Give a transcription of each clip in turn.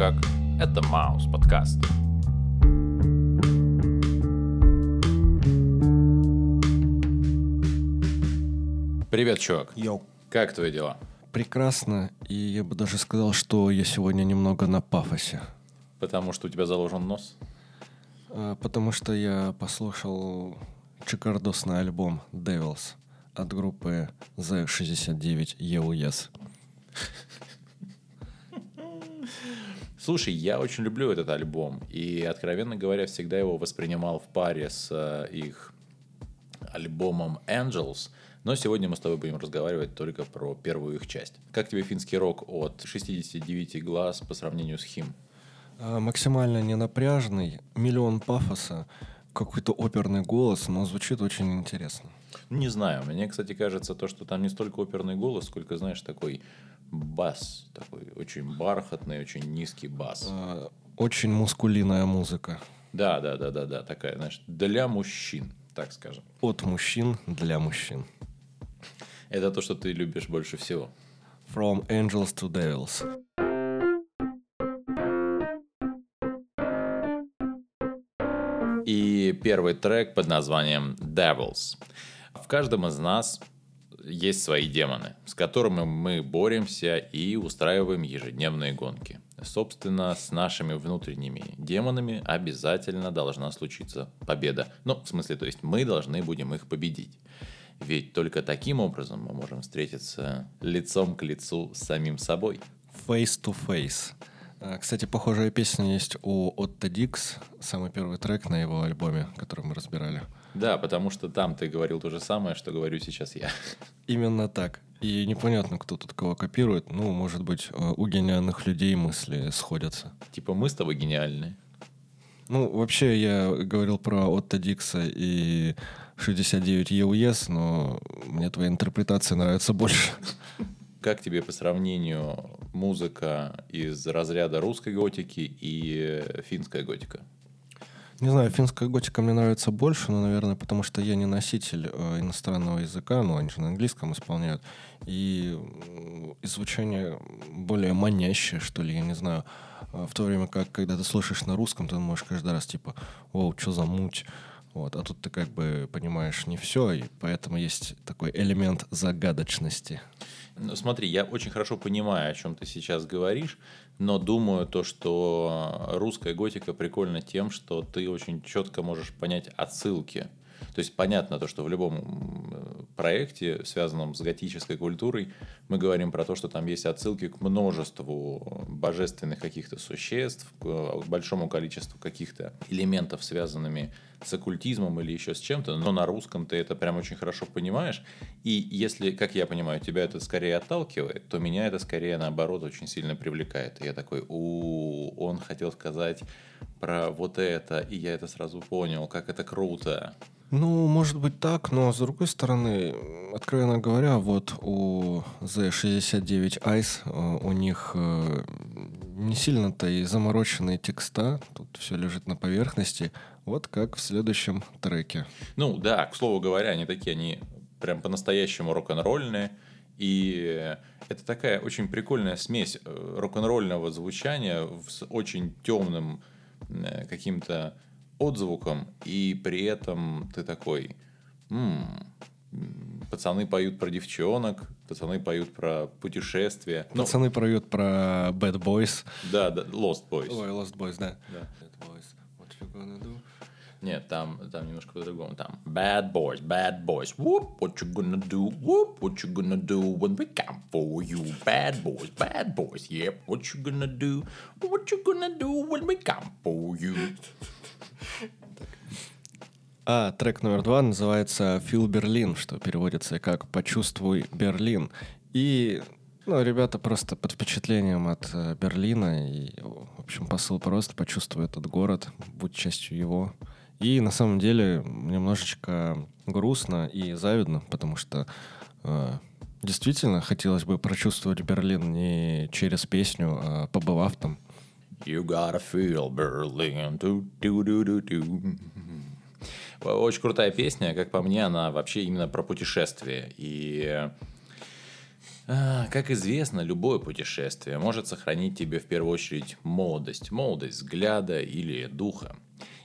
Как? Это Маус подкаст. Привет, чувак. Йоу. Как твои дела? Прекрасно, и я бы даже сказал, что я сегодня немного на пафосе. Потому что у тебя заложен нос? А, Потому что я послушал шикардосный альбом Devils от группы Z69 EUS. Слушай, я очень люблю этот альбом. И, откровенно говоря, всегда его воспринимал в паре с э, их альбомом Angels. Но сегодня мы с тобой будем разговаривать только про первую их часть. Как тебе финский рок от 69 глаз по сравнению с Хим? А, Максимально ненапряжный, миллион пафоса, какой-то оперный голос, но звучит очень интересно. Не знаю, мне, кстати, кажется, то, что там не столько оперный голос, сколько, знаешь, такой бас, такой очень бархатный, очень низкий бас. А, Очень мускулиная музыка. Да, да, да, да, да, такая, знаешь, для мужчин, так скажем. От мужчин для мужчин. Это то, что ты любишь больше всего. From Angels to Devils. И первый трек под названием Devils. В каждом из нас есть свои демоны, с которыми мы боремся и устраиваем ежедневные гонки. Собственно, с нашими внутренними демонами обязательно должна случиться победа. Ну, в смысле, то есть мы должны будем их победить. Ведь только таким образом мы можем встретиться лицом к лицу с самим собой. Face to Face. А, Кстати, похожая песня есть у Отто Дикс, самый первый трек на его альбоме, который мы разбирали. Да, потому что там ты говорил то же самое, что говорю сейчас я. Именно так. И непонятно, кто тут кого копирует. Ну, может быть, э, у гениальных людей мысли сходятся. Типа мы с тобой гениальные. Ну, вообще, я говорил про Отто Дикса и 69 EUS, но мне твоя интерпретация нравится больше. Как тебе по сравнению музыка из разряда русской готики и финская готика? Не знаю, финская готика мне нравится больше, но, наверное, потому что я не носитель э, иностранного языка, ну, они же на английском исполняют, и звучание более манящее, что ли, я не знаю. А В то время как, когда ты слушаешь на русском, ты можешь каждый раз, типа, «Воу, что за муть?» Вот, а тут ты как бы понимаешь не все, и поэтому есть такой элемент загадочности. Ну, смотри, я очень хорошо понимаю, о чем ты сейчас говоришь, но думаю то, что русская готика прикольна тем, что ты очень четко можешь понять отсылки. То есть понятно то, что в любом проекте, связанном с готической культурой, мы говорим про то, что там есть отсылки к множеству божественных каких-то существ, к большому количеству каких-то элементов, связанными с оккультизмом или еще с чем-то, но на русском ты это прям очень хорошо понимаешь. И если, как я понимаю, тебя это скорее отталкивает, то меня это скорее наоборот очень сильно привлекает. И я такой, у он хотел сказать про вот это, и я это сразу понял, как это круто. Ну, может быть так, но с другой стороны, откровенно говоря, вот у Z69 Ice э, у них э, не сильно-то и замороченные текста, тут все лежит на поверхности, вот как в следующем треке. Ну да, к слову говоря, они такие, они прям по-настоящему рок-н-ролльные. И это такая очень прикольная смесь э, рок-н-ролльного звучания с очень темным э, каким-то отзвуком, и при этом ты такой, «М, м, пацаны поют про девчонок, пацаны поют про путешествия. Ну, Пацаны поют про Bad Boys. да, да, Lost Boys. Ой, Lost Boys, да. Да. Bad Boys, what you gonna do? Нет, там, там немножко по-другому. Там bad boys, bad boys. Whoop, what you gonna do? Whoop, what you gonna do when we come for you? Bad boys, bad boys. Yep, what you gonna do? What you gonna do when we come for you? А трек номер два называется «Feel Berlin», что переводится как «Почувствуй Берлин». И ну, ребята просто под впечатлением от э, Берлина. И, в общем, посыл просто «Почувствуй этот город, будь частью его». И на самом деле немножечко грустно и завидно, потому что э, действительно хотелось бы прочувствовать Берлин не через песню, а побывав там. You gotta feel Berlin. Ду-ду-ду-ду-ду. Очень крутая песня, как по мне, она вообще именно про путешествие. И А, Как известно, любое путешествие может сохранить тебе в первую очередь молодость, молодость взгляда или духа.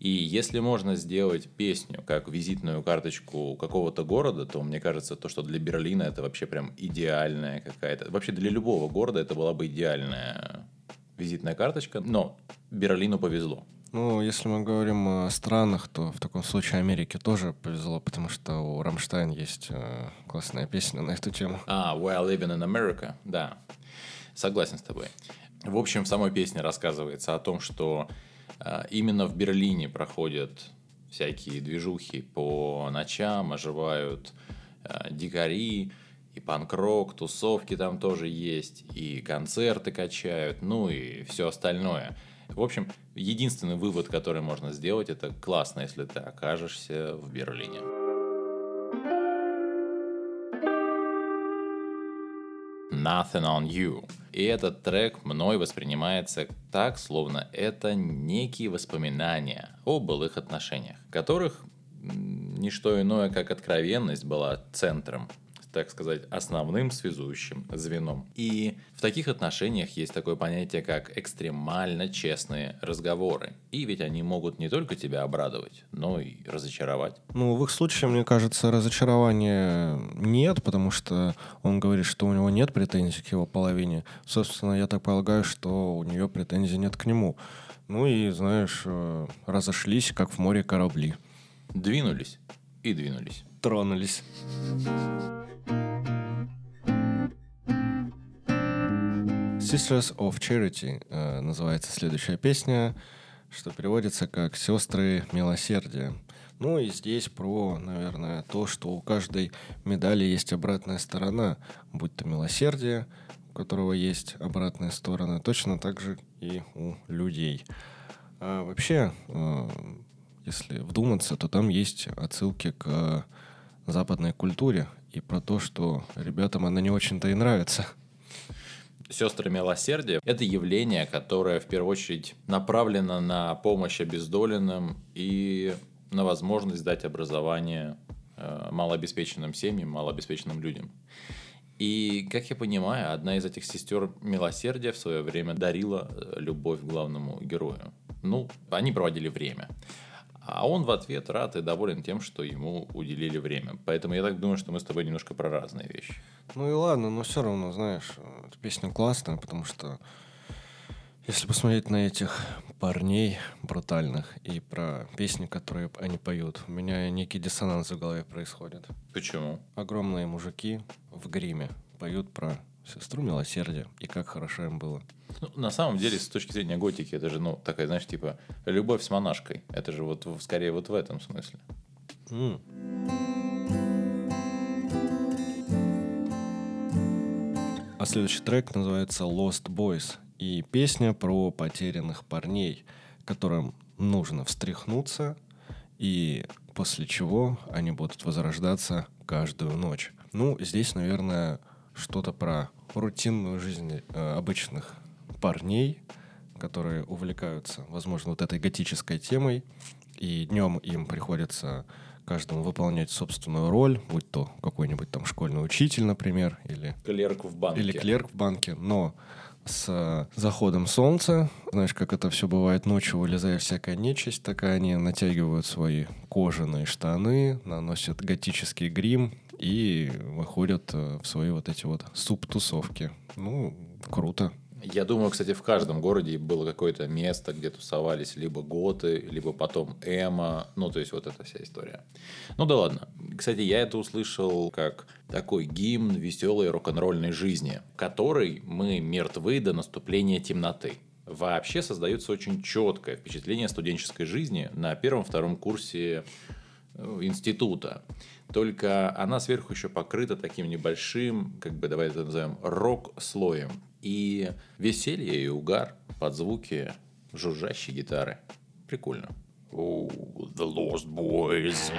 И если можно сделать песню как визитную карточку какого-то города, то мне кажется, то, что для Берлина это вообще прям идеальная какая-то... Вообще для любого города это была бы идеальная визитная карточка, но Берлину повезло. Ну, если мы говорим о странах, то в таком случае Америке тоже повезло, потому что у Рамштайн есть э, классная песня на эту тему. А, While Living in America, да. Согласен с тобой. В общем, в самой песне рассказывается о том, что э, именно в Берлине проходят всякие движухи по ночам, оживают э, дикари, и панк-рок, тусовки там тоже есть, и концерты качают, ну и все остальное. В общем, единственный вывод, который можно сделать, это классно, если ты окажешься в Берлине. Nothing on You. И этот трек мной воспринимается так, словно это некие воспоминания о былых отношениях, которых м, не что иное, как откровенность была центром так сказать, основным связующим звеном. И в таких отношениях есть такое понятие, как экстремально честные разговоры. И ведь они могут не только тебя обрадовать, но и разочаровать. Ну, в их случае, мне кажется, разочарования нет, потому что он говорит, что у него нет претензий к его половине. Собственно, я так полагаю, что у нее претензий нет к нему. Ну и, знаешь, э, разошлись, как в море корабли. Двинулись и двинулись. Тронулись. Sisters of Charity э, называется следующая песня, что переводится как «Сестры милосердия». Ну и здесь про, наверное, то, что у каждой медали есть обратная сторона, будь то милосердие, у которого есть обратная сторона, точно так же и у людей. А вообще, э, если вдуматься, то там есть отсылки к западной культуре и про то, что ребятам она не очень-то и нравится. Сестры милосердия – это явление, которое в первую очередь направлено на помощь обездоленным и на возможность дать образование э, малообеспеченным семьям, малообеспеченным людям. И, как я понимаю, одна из этих сестер милосердия в свое время дарила э, любовь главному герою. Ну, они проводили время. А он в ответ рад и доволен тем, что ему уделили время. Поэтому я так думаю, что мы с тобой немножко про разные вещи. Ну и ладно, но все равно, знаешь, эта песня классная, потому что если посмотреть на этих парней брутальных и про песни, которые они поют, у меня некий диссонанс в голове происходит. Почему? Огромные мужики в гриме поют про сестру милосердия и как хорошо им было. Ну, на самом деле, с точки зрения готики, это же, ну, такая, знаешь, типа, любовь с монашкой. Это же вот скорее вот в этом смысле. М. А следующий трек называется Lost Boys. И песня про потерянных парней, которым нужно встряхнуться, и после чего они будут возрождаться каждую ночь. Ну, здесь, наверное, что-то про рутинную жизнь э, обычных парней, которые увлекаются, возможно, вот этой готической темой, и днем им приходится каждому выполнять собственную роль, будь то какой-нибудь там школьный учитель, например, или, Клерк в банке. или клерк в банке, но с заходом солнца, знаешь, как это все бывает ночью, вылезая всякая нечисть, так они натягивают свои кожаные штаны, наносят готический грим и выходят э, в свои вот эти вот субтусовки. Ну, круто. Я думаю, кстати, в каждом городе было какое-то место, где тусовались либо готы, либо потом эмо. Ну, то есть вот эта вся история. Ну да ладно. Кстати, я это услышал как такой гимн веселой рок-н-ролльной жизни, в которой мы мертвы до наступления темноты. Вообще создается очень четкое впечатление студенческой жизни на первом-втором курсе института. Только она сверху еще покрыта таким небольшим, как бы давай это назовем, рок-слоем. И веселье и угар под звуки жужжащей гитары. Прикольно. Oh, the Lost Boys.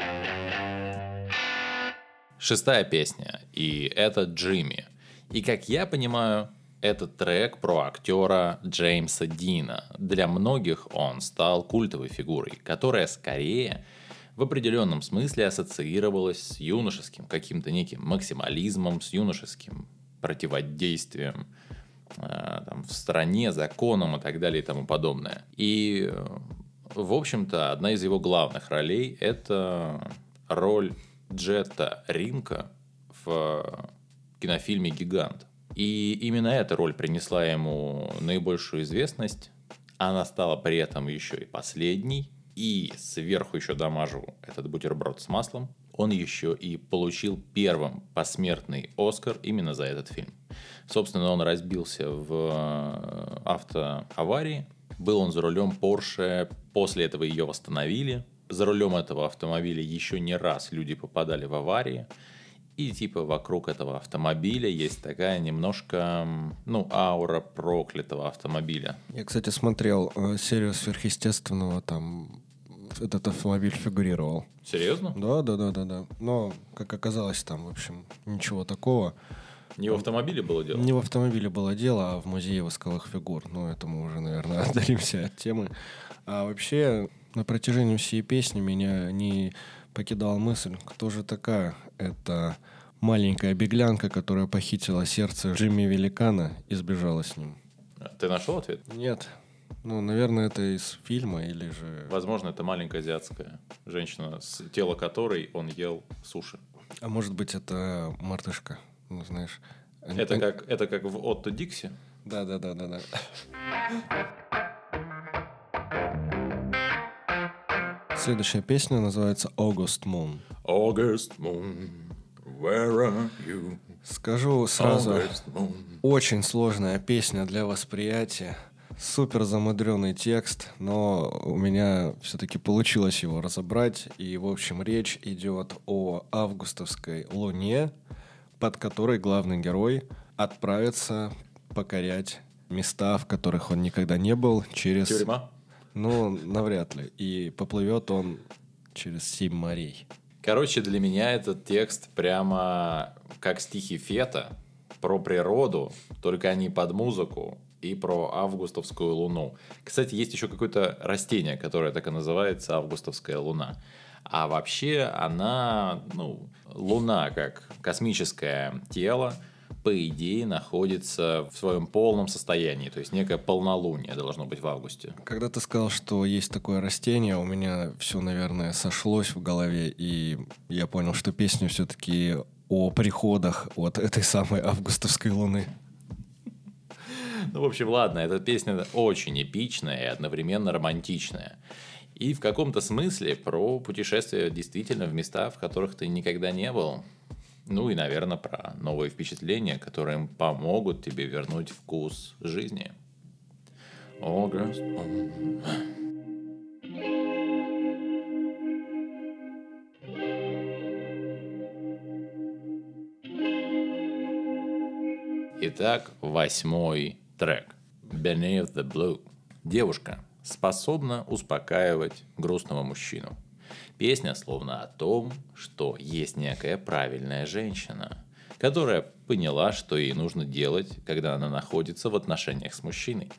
Шестая песня. И это Джимми. И как я понимаю, этот трек про актера Джеймса Дина. Для многих он стал культовой фигурой, которая скорее в определенном смысле ассоциировалась с юношеским каким-то неким максимализмом, с юношеским противодействием э, там, в стране, законам и так далее и тому подобное. И, э, в общем-то, одна из его главных ролей – это роль Джета Ринка в кинофильме «Гигант». И именно эта роль принесла ему наибольшую известность. Она стала при этом еще и последней. И сверху еще дамажу этот бутерброд с маслом. Он еще и получил первым посмертный Оскар именно за этот фильм. Собственно, он разбился в э, автоаварии. Был он за рулем Porsche. После этого ее восстановили. За рулем этого автомобиля еще не раз люди попадали в аварии. И типа вокруг этого автомобиля есть такая немножко, ну, аура проклятого автомобиля. Я, кстати, смотрел э, серию сверхъестественного, там этот автомобиль фигурировал. Серьезно? Да, да, да, да, да. Но, как оказалось, там, в общем, ничего такого. Не в автомобиле было дело? Не в автомобиле было дело, а в музее восковых фигур. Ну, это мы уже, наверное, отдалимся от темы. А вообще, на протяжении всей песни меня не покидала мысль, кто же такая эта маленькая беглянка, которая похитила сердце Джимми Великана и сбежала с ним. Ты нашел ответ? Нет. Ну, наверное, это из фильма или же... Возможно, это маленькая азиатская женщина, с тело которой он ел суши. А может быть, это мартышка, ну, знаешь. Они, это, они... Как, это как в Отто Дикси? Да, да, да, да, да. Следующая песня называется August Moon. August Moon, where are you? Скажу сразу, очень сложная песня для восприятия. Супер замудренный текст, но у меня все-таки получилось его разобрать. И, в общем, речь идет о августовской луне, под которой главный герой отправится покорять места, в которых он никогда не был, через... Тюрьма? Ну, навряд ли. И поплывет он через семь морей. Короче, для меня этот текст прямо как стихи Фета про природу, только они под музыку, и про августовскую луну. Кстати, есть еще какое-то растение, которое так и называется августовская луна. А вообще она, ну, луна как космическое тело, по идее, находится в своем полном состоянии. То есть некое полнолуние должно быть в августе. Когда ты сказал, что есть такое растение, у меня все, наверное, сошлось в голове, и я понял, что песня все-таки о приходах от этой самой августовской луны. Ну, в общем, ладно, эта песня очень эпичная и одновременно романтичная. И в каком-то смысле про путешествие действительно в места, в которых ты никогда не был. Ну и, наверное, про новые впечатления, которые помогут тебе вернуть вкус жизни. August. Итак, восьмой трек. Beneath the Blue. Девушка способна успокаивать грустного мужчину – Песня словно о том, что есть некая правильная женщина, которая поняла, что ей нужно делать, когда она находится в отношениях с мужчиной.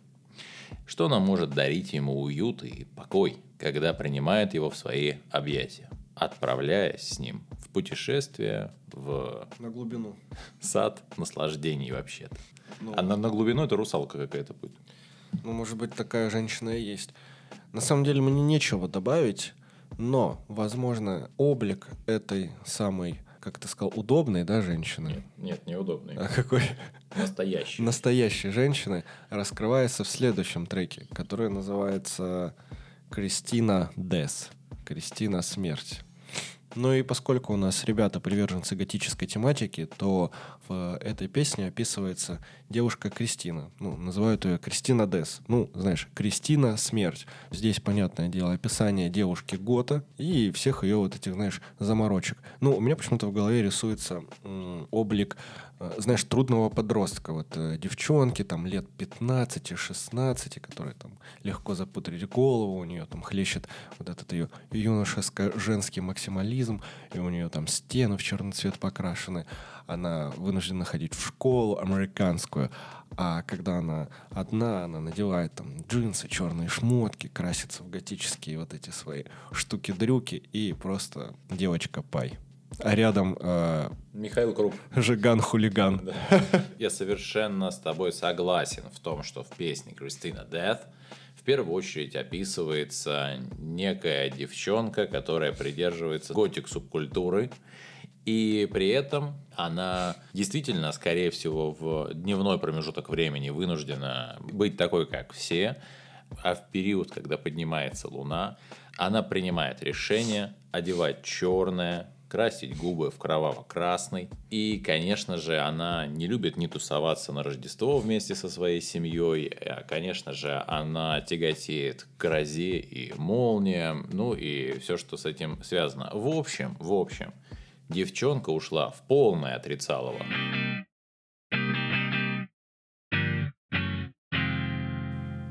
Что она может дарить ему уют и покой, когда принимает его в свои объятия, отправляясь с ним в путешествие в... На глубину. Сад наслаждений вообще-то. Ну, а на, на глубину это русалка какая-то будет. Ну, может быть, такая женщина и есть. На самом деле мне нечего добавить. Но, возможно, облик этой самой, как ты сказал, удобной, да, женщины? Нет, нет неудобной. А какой? Настоящей. Настоящей женщины раскрывается в следующем треке, который называется «Кристина Дес». «Кристина Смерть». Ну и поскольку у нас ребята приверженцы готической тематики, то в этой песне описывается девушка Кристина. Ну, называют ее Кристина Дес. Ну, знаешь, Кристина Смерть. Здесь, понятное дело, описание девушки Гота и всех ее вот этих, знаешь, заморочек. Ну, у меня почему-то в голове рисуется м- облик Э, знаешь, трудного подростка, вот э, девчонки там лет 15-16, которые там легко запутать голову, у нее там хлещет вот этот ее юношеско-женский максимализм, и у нее там стены в черный цвет покрашены, она вынуждена ходить в школу американскую, а когда она одна, она надевает там джинсы, черные шмотки, красится в готические вот эти свои штуки-дрюки и просто девочка-пай. а рядом э, Михаил Круп. Жиган-хулиган. Да. Я совершенно с тобой согласен в том, что в песне Кристина Death в первую очередь описывается некая девчонка, которая придерживается готик-субкультуры, и при этом она действительно, скорее всего, в дневной промежуток времени вынуждена быть такой, как все, а в период, когда поднимается луна, она принимает решение одевать черное, красить губы в кроваво-красный. И, конечно же, она не любит не тусоваться на Рождество вместе со своей семьей. А, конечно же, она тяготеет к грозе и молниям, ну и все, что с этим связано. В общем, в общем, девчонка ушла в полное отрицалово.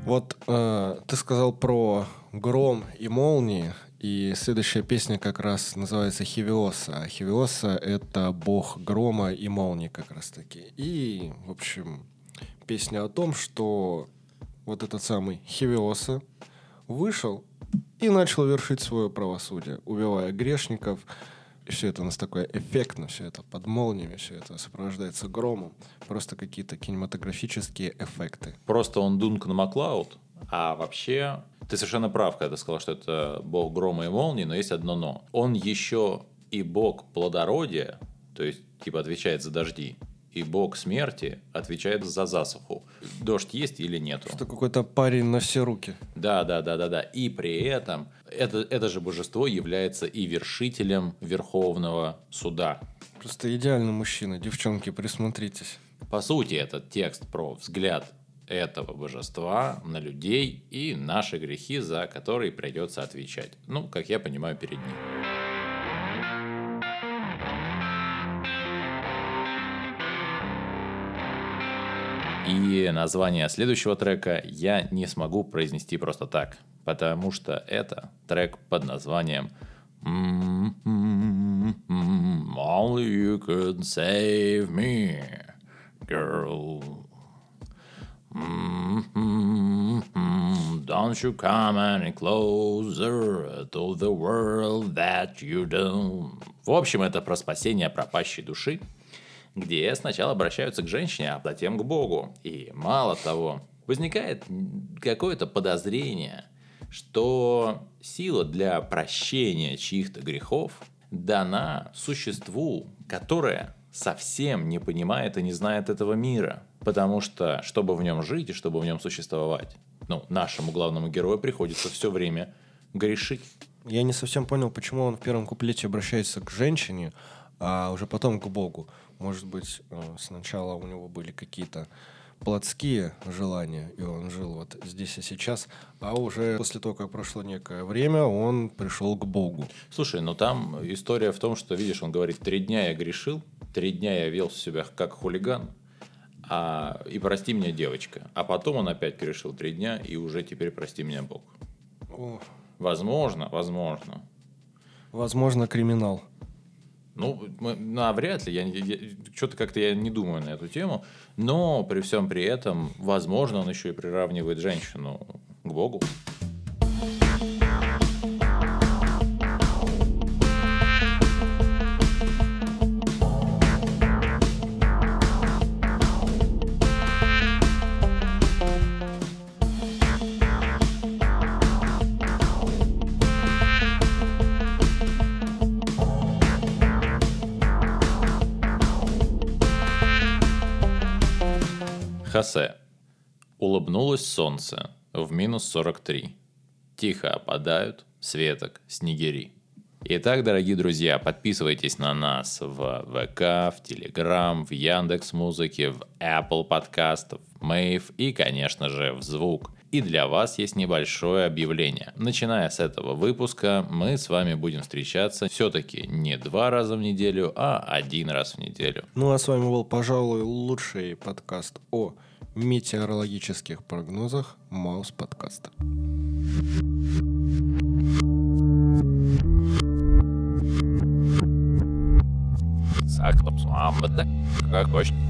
Вот э, ты сказал про гром и молнии, и следующая песня как раз называется Хивиоса. Хивиоса — это бог грома и молнии как раз-таки. И, в общем, песня о том, что вот этот самый Хивиоса вышел и начал вершить свое правосудие, убивая грешников. И все это у нас такое эффектно, все это под молниями, все это сопровождается громом. Просто какие-то кинематографические эффекты. Просто он Дункан Маклауд, а вообще ты совершенно прав, когда ты сказал, что это бог грома и молнии, но есть одно но. Он еще и бог плодородия, то есть типа отвечает за дожди, и бог смерти отвечает за засуху. Дождь есть или нет? Что какой-то парень на все руки. Да, да, да, да, да. И при этом это, это же божество является и вершителем Верховного суда. Просто идеальный мужчина. Девчонки, присмотритесь. По сути, этот текст про взгляд этого божества на людей и наши грехи, за которые придется отвечать. Ну, как я понимаю, перед ним. И название следующего трека я не смогу произнести просто так, потому что это трек под названием Only you could save me, girl. Don't you come any closer to the world that you do. В общем, это про спасение пропащей души, где сначала обращаются к женщине, а затем к Богу. И мало того, возникает какое-то подозрение, что сила для прощения чьих-то грехов дана существу, которое совсем не понимает и не знает этого мира. Потому что, чтобы в нем жить и чтобы в нем существовать, ну, нашему главному герою приходится все время грешить. Я не совсем понял, почему он в первом куплете обращается к женщине, а уже потом к Богу. Может быть, э, сначала у него были какие-то плотские желания, и он жил вот здесь и сейчас, а уже после того, как прошло некое время, он пришел к Богу. Слушай, ну там история в том, что, видишь, он говорит, три дня я грешил, три дня я вел себя как хулиган, а, и прости меня, девочка. А потом он опять грешил три дня, и уже теперь прости меня, Бог. О. Возможно, возможно. Возможно, криминал. Ну, ну, вряд ли. Я, я, что-то как-то я не думаю на эту тему. Но при всем при этом, возможно, он еще и приравнивает женщину к Богу. Хосе. Улыбнулось солнце в минус 43. Тихо опадают светок снегири. Итак, дорогие друзья, подписывайтесь на нас в ВК, в Телеграм, в Яндекс Музыке, в Apple подкастов, Мэйв и, конечно же, в Звук. И для вас есть небольшое объявление. Начиная с этого выпуска, мы с вами будем встречаться все-таки не два раза в неделю, а один раз в неделю. Ну а с вами был, пожалуй, лучший подкаст о метеорологических прогнозах Маус подкаста. Как.